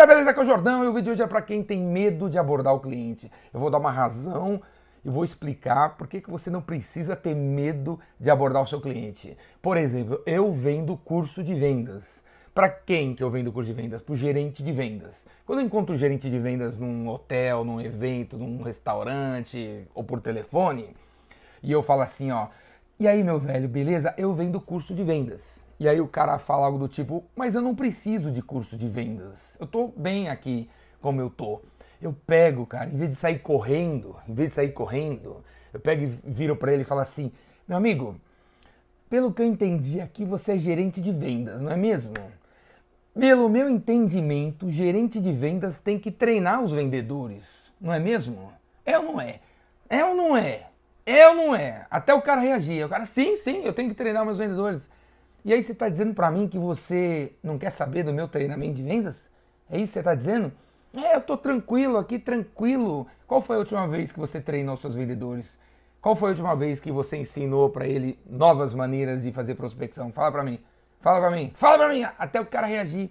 galera, beleza? Aqui é o Jordão e o vídeo de hoje é para quem tem medo de abordar o cliente. Eu vou dar uma razão e vou explicar por que, que você não precisa ter medo de abordar o seu cliente. Por exemplo, eu vendo curso de vendas. Para quem que eu vendo curso de vendas? Para o gerente de vendas. Quando eu encontro o gerente de vendas num hotel, num evento, num restaurante ou por telefone, e eu falo assim, ó, e aí meu velho, beleza? Eu vendo curso de vendas. E aí o cara fala algo do tipo, mas eu não preciso de curso de vendas. Eu tô bem aqui como eu tô. Eu pego, cara, em vez de sair correndo, em vez de sair correndo, eu pego e viro para ele e falo assim: "Meu amigo, pelo que eu entendi aqui, você é gerente de vendas, não é mesmo?" Pelo meu entendimento, gerente de vendas tem que treinar os vendedores, não é mesmo? É ou não é? É ou não é? É ou não é? Até o cara reagir. O cara, sim, sim, eu tenho que treinar meus vendedores. E aí você está dizendo para mim que você não quer saber do meu treinamento de vendas? É isso que você está dizendo? É, eu estou tranquilo aqui, tranquilo. Qual foi a última vez que você treinou seus vendedores? Qual foi a última vez que você ensinou para ele novas maneiras de fazer prospecção? Fala para mim. Fala para mim. Fala para mim até o cara reagir,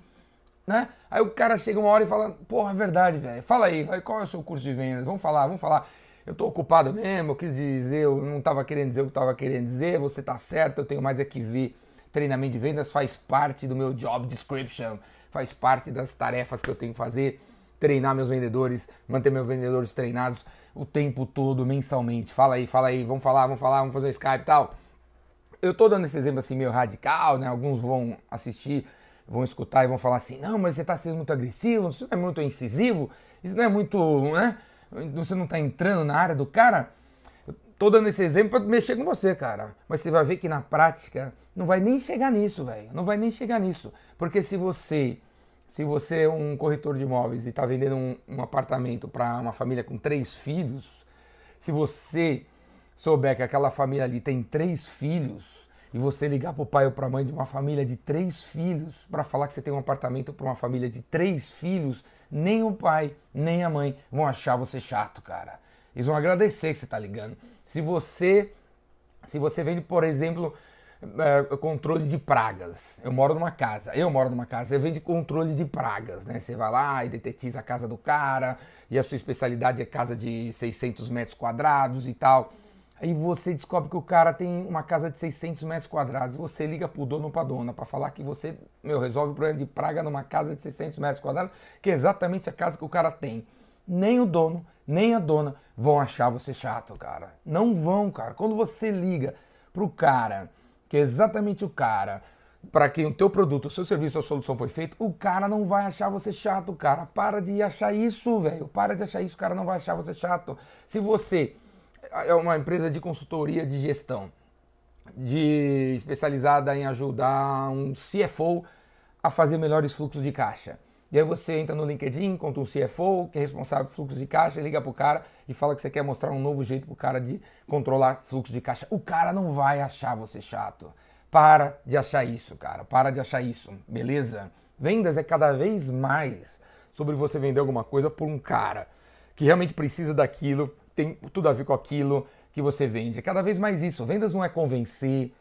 né? Aí o cara chega uma hora e fala: "Porra, é verdade, velho. Fala aí, qual é o seu curso de vendas? Vamos falar, vamos falar. Eu estou ocupado mesmo, eu quis dizer, eu não estava querendo dizer o que estava querendo dizer, você está certo, eu tenho mais é que ver treinamento de vendas faz parte do meu job description, faz parte das tarefas que eu tenho que fazer, treinar meus vendedores, manter meus vendedores treinados o tempo todo, mensalmente. Fala aí, fala aí, vamos falar, vamos falar, vamos fazer Skype e tal. Eu tô dando esse exemplo assim meio radical, né? Alguns vão assistir, vão escutar e vão falar assim: "Não, mas você tá sendo muito agressivo, isso não é muito incisivo, isso não é muito, né? Você não tá entrando na área do cara". Tô dando esse exemplo para mexer com você, cara. Mas você vai ver que na prática não vai nem chegar nisso, velho. Não vai nem chegar nisso. Porque se você se você é um corretor de imóveis e está vendendo um, um apartamento para uma família com três filhos, se você souber que aquela família ali tem três filhos e você ligar para o pai ou para a mãe de uma família de três filhos para falar que você tem um apartamento para uma família de três filhos, nem o pai nem a mãe vão achar você chato, cara. Eles vão agradecer que você está ligando. Se você, se você vende, por exemplo, é, controle de pragas. Eu moro numa casa, eu moro numa casa, você vende controle de pragas, né? Você vai lá e detetiza a casa do cara, e a sua especialidade é casa de 600 metros quadrados e tal. Aí você descobre que o cara tem uma casa de 600 metros quadrados, você liga pro dono ou pra dona para falar que você, meu, resolve o problema de praga numa casa de 600 metros quadrados, que é exatamente a casa que o cara tem nem o dono, nem a dona vão achar você chato, cara. Não vão, cara. Quando você liga pro cara, que é exatamente o cara para quem o teu produto, o seu serviço, a solução foi feito, o cara não vai achar você chato, cara. Para de achar isso, velho. Para de achar isso, o cara não vai achar você chato. Se você é uma empresa de consultoria de gestão, de especializada em ajudar um CFO a fazer melhores fluxos de caixa e aí você entra no LinkedIn, encontra um CFO, que é responsável por fluxo de caixa, liga pro cara e fala que você quer mostrar um novo jeito pro cara de controlar fluxo de caixa. O cara não vai achar você chato. Para de achar isso, cara. Para de achar isso, beleza? Vendas é cada vez mais sobre você vender alguma coisa por um cara que realmente precisa daquilo, tem tudo a ver com aquilo que você vende. É cada vez mais isso. Vendas não é convencer.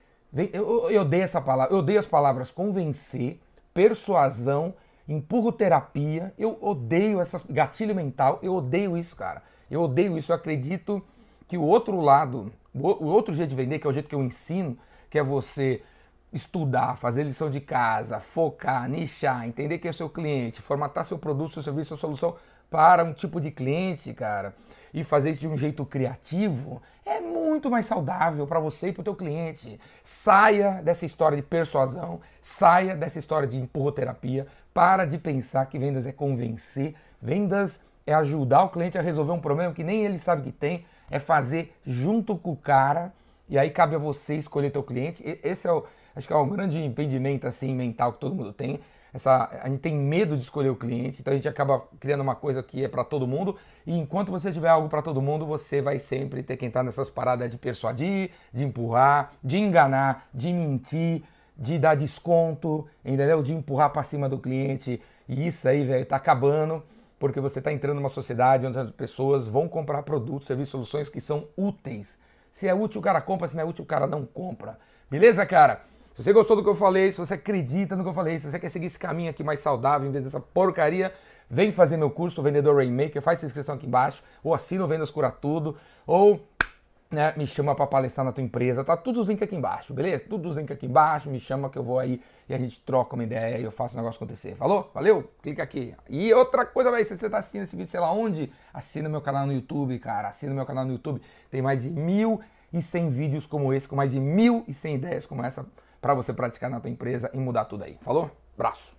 Eu, eu odeio essa palavra. Eu odeio as palavras convencer, persuasão empurro terapia. Eu odeio essa gatilho mental, eu odeio isso, cara. Eu odeio isso. Eu acredito que o outro lado, o outro jeito de vender, que é o jeito que eu ensino, que é você estudar, fazer lição de casa, focar, nichar, entender quem é o seu cliente, formatar seu produto, seu serviço, sua solução para um tipo de cliente, cara, e fazer isso de um jeito criativo, é muito mais saudável para você e para o teu cliente. Saia dessa história de persuasão, saia dessa história de empurroterapia, para de pensar que vendas é convencer, vendas é ajudar o cliente a resolver um problema que nem ele sabe que tem, é fazer junto com o cara, e aí cabe a você escolher teu cliente. Esse é o, acho que é um grande impedimento assim mental que todo mundo tem, essa, a gente tem medo de escolher o cliente, então a gente acaba criando uma coisa que é para todo mundo. E enquanto você tiver algo para todo mundo, você vai sempre ter que entrar nessas paradas de persuadir, de empurrar, de enganar, de mentir, de dar desconto, entendeu? De empurrar para cima do cliente. E isso aí, velho, tá acabando, porque você tá entrando numa sociedade onde as pessoas vão comprar produtos, serviços, soluções que são úteis. Se é útil, o cara compra, se não é útil, o cara não compra. Beleza, cara? Se você gostou do que eu falei, se você acredita no que eu falei, se você quer seguir esse caminho aqui mais saudável em vez dessa porcaria, vem fazer meu curso Vendedor Rainmaker, faz sua inscrição aqui embaixo, ou assina o Vendas Cura Tudo, ou né, me chama para palestrar na tua empresa, tá todos os links aqui embaixo, beleza? Todos os links aqui embaixo, me chama que eu vou aí e a gente troca uma ideia e eu faço o negócio acontecer. Falou? Valeu? Clica aqui. E outra coisa, velho, se você tá assistindo esse vídeo, sei lá onde, assina meu canal no YouTube, cara, assina meu canal no YouTube, tem mais de 1.100 vídeos como esse, com mais de 1.100 ideias como essa para você praticar na tua empresa e mudar tudo aí. Falou? Braço.